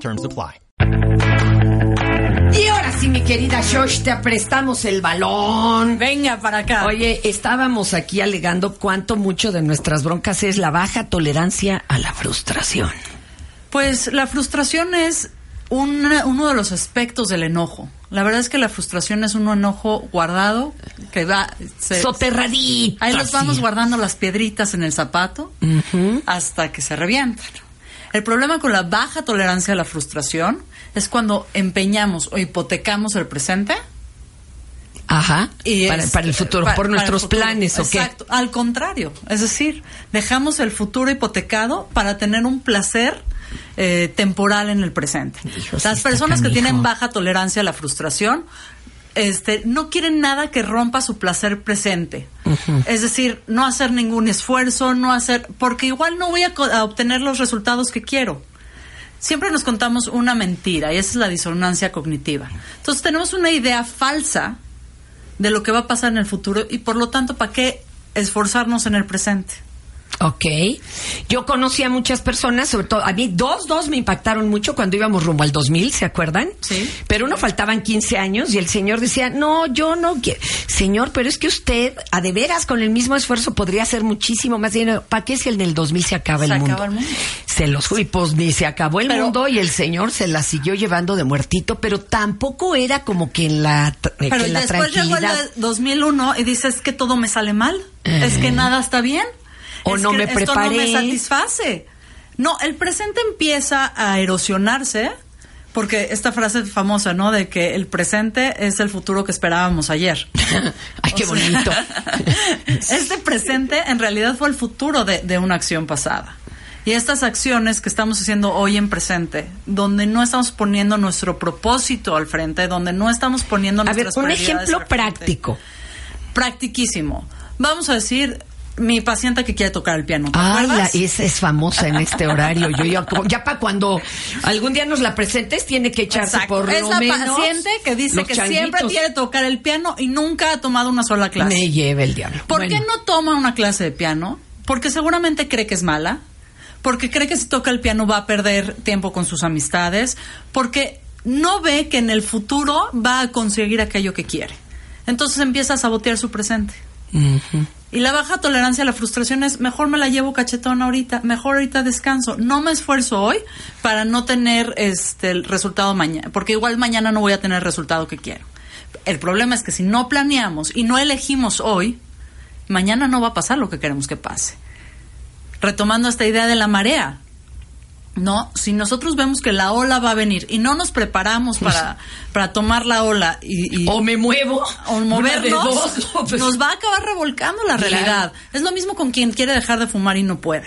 Terms apply. Y ahora sí, mi querida Shosh, te prestamos el balón. Venga para acá. Oye, estábamos aquí alegando cuánto mucho de nuestras broncas es la baja tolerancia a la frustración. Pues la frustración es un- uno de los aspectos del enojo. La verdad es que la frustración es un enojo guardado que va... se- Soterradito. Ahí los vamos guardando las piedritas en el zapato hasta que se revientan. El problema con la baja tolerancia a la frustración es cuando empeñamos o hipotecamos el presente Ajá. y para, es- para el futuro, por para nuestros futuro. planes, ¿o qué? Exacto, al contrario. Es decir, dejamos el futuro hipotecado para tener un placer eh, temporal en el presente. Las personas que tienen baja tolerancia a la frustración este, no quieren nada que rompa su placer presente. Es decir, no hacer ningún esfuerzo, no hacer, porque igual no voy a, a obtener los resultados que quiero. Siempre nos contamos una mentira y esa es la disonancia cognitiva. Entonces tenemos una idea falsa de lo que va a pasar en el futuro y por lo tanto, ¿para qué esforzarnos en el presente? Ok. Yo conocí a muchas personas, sobre todo, a mí dos, dos me impactaron mucho cuando íbamos rumbo al 2000, ¿se acuerdan? Sí. Pero uno faltaban 15 años y el señor decía, no, yo no quiero. Señor, pero es que usted, a de veras, con el mismo esfuerzo podría hacer muchísimo más dinero. ¿Para qué si en el 2000 se acaba Se el mundo? acaba el mundo. Se los fui, pues ni se acabó el Pero- mundo y el señor se la siguió llevando de muertito, pero tampoco era como que en la, que Pero en la después llegó el tranquilidad. de 2001 y dices que todo me sale mal, es que nada está bien, O es no que me esto no me satisface. No, el presente empieza a erosionarse porque esta frase famosa, ¿no? De que el presente es el futuro que esperábamos ayer. Ay, qué bonito. este presente en realidad fue el futuro de, de una acción pasada. Y estas acciones que estamos haciendo hoy en presente, donde no estamos poniendo nuestro propósito al frente, donde no estamos poniendo A ver, nuestras un ejemplo práctico. Practiquísimo. Vamos a decir, mi paciente que quiere tocar el piano. ¿te Ah, la, es, es famosa en este horario. Yo ya, ya para cuando algún día nos la presentes tiene que echarse Exacto. por es lo la menos paciente que dice que siempre quiere tocar el piano y nunca ha tomado una sola clase. Me lleve el diablo. ¿Por Bueno, qué no toma una clase de piano? Porque seguramente cree que es mala, porque cree que si toca el piano va a perder tiempo con sus amistades, porque no ve que en el futuro va a conseguir aquello que quiere. Entonces empieza a sabotear su presente. Y la baja tolerancia a la frustración es, mejor me la llevo cachetón ahorita, mejor ahorita descanso, no me esfuerzo hoy para no tener este el resultado mañana, porque igual mañana no voy a tener el resultado que quiero. El problema es que si no planeamos y no elegimos hoy, mañana no va a pasar lo que queremos que pase. Retomando esta idea de la marea, ¿no? Si nosotros vemos que la ola va a venir y no nos preparamos para, para tomar la ola y, y- O me muevo. o movernos, dos, ¿no? Pues- nos va a acabar revolcando la Claro. realidad. Es lo mismo con quien quiere dejar de fumar y no puede.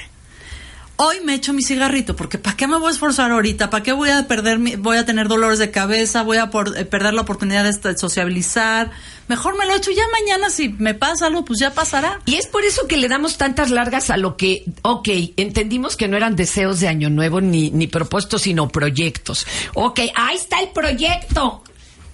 Hoy me echo mi cigarrito porque ¿para qué me voy a esforzar ahorita? ¿Para qué voy a perder mi- voy a tener dolores de cabeza? Voy a por- eh, perder la oportunidad de de sociabilizar. Mejor me lo echo ya mañana si me pasa algo, pues ya pasará. Y es por eso que le damos tantas largas a lo que, ok, entendimos que no eran deseos de año nuevo ni, ni propósitos, sino proyectos. Ok, ahí está el proyecto.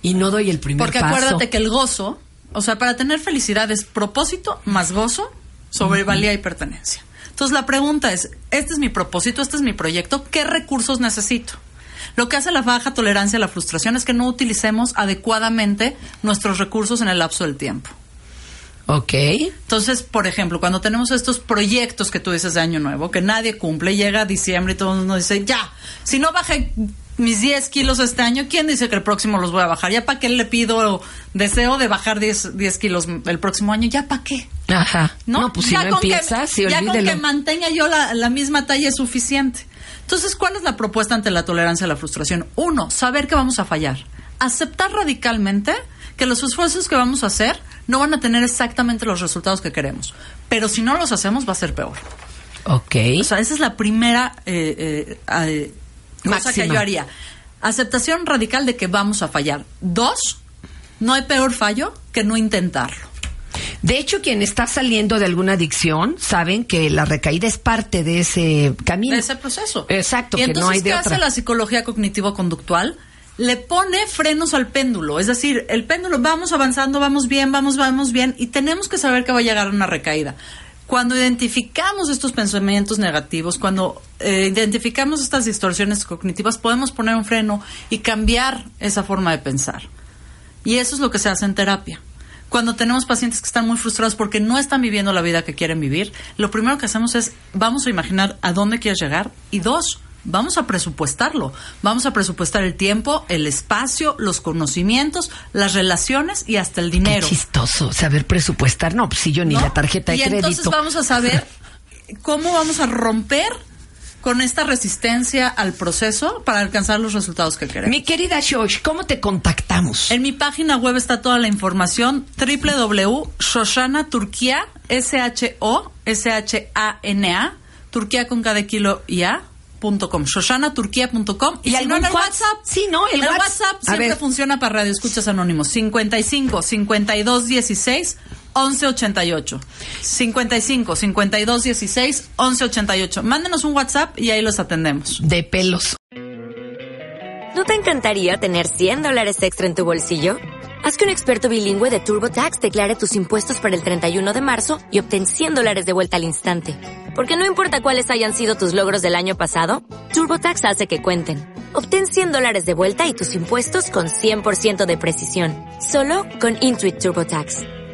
Y no doy el primer Porque paso. acuérdate que el gozo, o sea, para tener felicidad es propósito más gozo sobre valía y pertenencia. Entonces la pregunta es, este es mi propósito, este es mi proyecto, ¿qué recursos necesito? Lo que hace la baja tolerancia a la frustración es que no utilicemos adecuadamente nuestros recursos en el lapso del tiempo. Ok. Entonces, por ejemplo, cuando tenemos estos proyectos que tú dices de Año Nuevo, que nadie cumple, llega diciembre y todo el mundo dice, ya, si no bajé mis 10 kilos este año, ¿quién dice que el próximo los voy a bajar? ¿Ya para qué le pido deseo de bajar 10, 10 kilos el próximo año? ¿Ya para qué? Ajá. ¿No? No, pues si Ya no con que- empieza, sí, Ya con que mantenga yo la, la misma talla es suficiente. Entonces, ¿cuál es la propuesta ante la tolerancia a la frustración? Uno, saber que vamos a fallar. Aceptar radicalmente que los esfuerzos que vamos a hacer no van a tener exactamente los resultados que queremos. Pero si no los hacemos, va a ser peor. Ok. O sea, esa es la primera eh, eh, eh, cosa Máxima. que yo haría. aceptación radical de que vamos a fallar. Dos, no hay peor fallo que no intentarlo. De hecho, quien está saliendo de alguna adicción saben que la recaída es parte de ese camino. De ese proceso. Exacto, y que entonces, no hay de ¿qué otra. hace la psicología cognitivo-conductual? Le pone frenos al péndulo. Es decir, el péndulo, vamos avanzando, vamos bien, vamos, vamos bien, y tenemos que saber que va a llegar una recaída. Cuando identificamos estos pensamientos negativos, cuando eh, identificamos estas distorsiones cognitivas, podemos poner un freno y cambiar esa forma de pensar. Y eso es lo que se hace en terapia. Cuando tenemos pacientes que están muy frustrados porque no están viviendo la vida que quieren vivir, lo primero que hacemos es, vamos a imaginar a dónde quieres llegar y dos, vamos a presupuestarlo. Vamos a presupuestar el tiempo, el espacio, los conocimientos, las relaciones y hasta el Qué dinero. chistoso saber presupuestar. No, pues si yo ni ¿no? la tarjeta de y crédito. entonces vamos a saber cómo vamos a romper con esta resistencia al proceso para alcanzar los resultados que queremos. Mi querida Shosh, ¿cómo te contactamos? En mi página web está toda la información www.shoshanaturquia s h o s h a n a Turquía con cada kilo y a com, shoshanaturquia.com ¿Y si algún no en el WhatsApp? WhatsApp Sí, ¿no? El el, WhatsApp. WhatsApp, A siempre funciona para Radio Escuchas Anónimos 55 52 16 11 88 55 52 16 11 88 mándenos un WhatsApp y ahí los atendemos De pelos. ¿No te encantaría tener 100 dólares extra en tu bolsillo? Haz que un experto bilingüe de TurboTax declare tus impuestos para el 31 de marzo y obtén 100 dólares de vuelta al instante. Porque no importa cuáles hayan sido tus logros del año pasado, TurboTax hace que cuenten. Obtén 100 dólares de vuelta y tus impuestos con 100% de precisión. Solo con Intuit TurboTax.